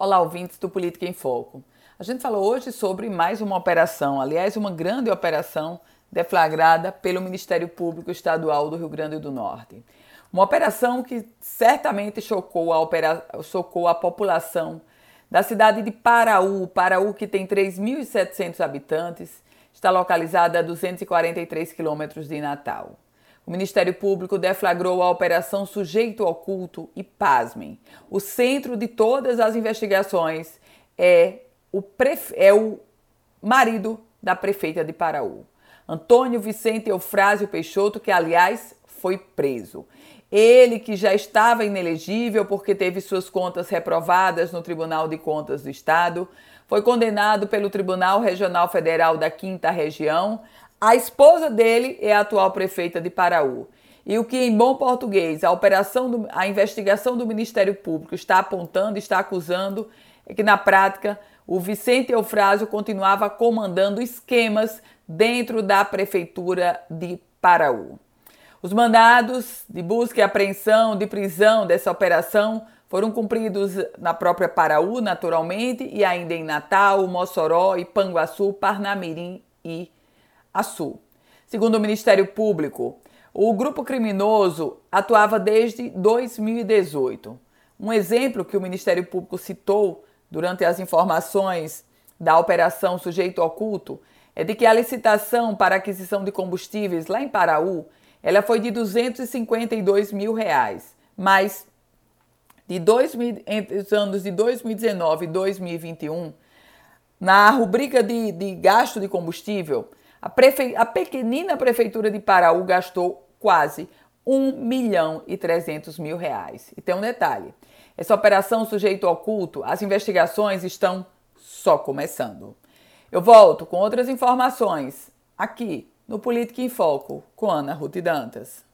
Olá, ouvintes do Política em Foco. A gente falou hoje sobre mais uma operação, aliás, uma grande operação deflagrada pelo Ministério Público Estadual do Rio Grande do Norte. Uma operação que certamente chocou a, opera... chocou a população da cidade de Paraú. Paraú, que tem 3.700 habitantes, está localizada a 243 quilômetros de Natal. O Ministério Público deflagrou a Operação Sujeito Oculto e, pasmem, o centro de todas as investigações é o, prefe... é o marido da prefeita de Paraú, Antônio Vicente Eufrásio Peixoto, que, aliás, foi preso. Ele, que já estava inelegível porque teve suas contas reprovadas no Tribunal de Contas do Estado, foi condenado pelo Tribunal Regional Federal da Quinta Região a esposa dele é a atual prefeita de Paraú. E o que, em bom português, a operação, do, a investigação do Ministério Público está apontando, está acusando, é que na prática o Vicente Eufrásio continuava comandando esquemas dentro da prefeitura de Paraú. Os mandados de busca e apreensão, de prisão dessa operação foram cumpridos na própria Paraú, naturalmente, e ainda em Natal, Mossoró, Ipanguaçu, Parnamirim e a Sul. Segundo o Ministério Público, o grupo criminoso atuava desde 2018. Um exemplo que o Ministério Público citou durante as informações da Operação Sujeito Oculto é de que a licitação para aquisição de combustíveis lá em Paraú ela foi de 252 mil reais, mas de entre os anos de 2019 e 2021, na rubrica de, de gasto de combustível, a, prefe... a pequenina prefeitura de Paraú gastou quase 1 milhão e 300 mil reais. E tem um detalhe: essa operação sujeito oculto, as investigações estão só começando. Eu volto com outras informações aqui no Política em Foco com Ana Ruth Dantas.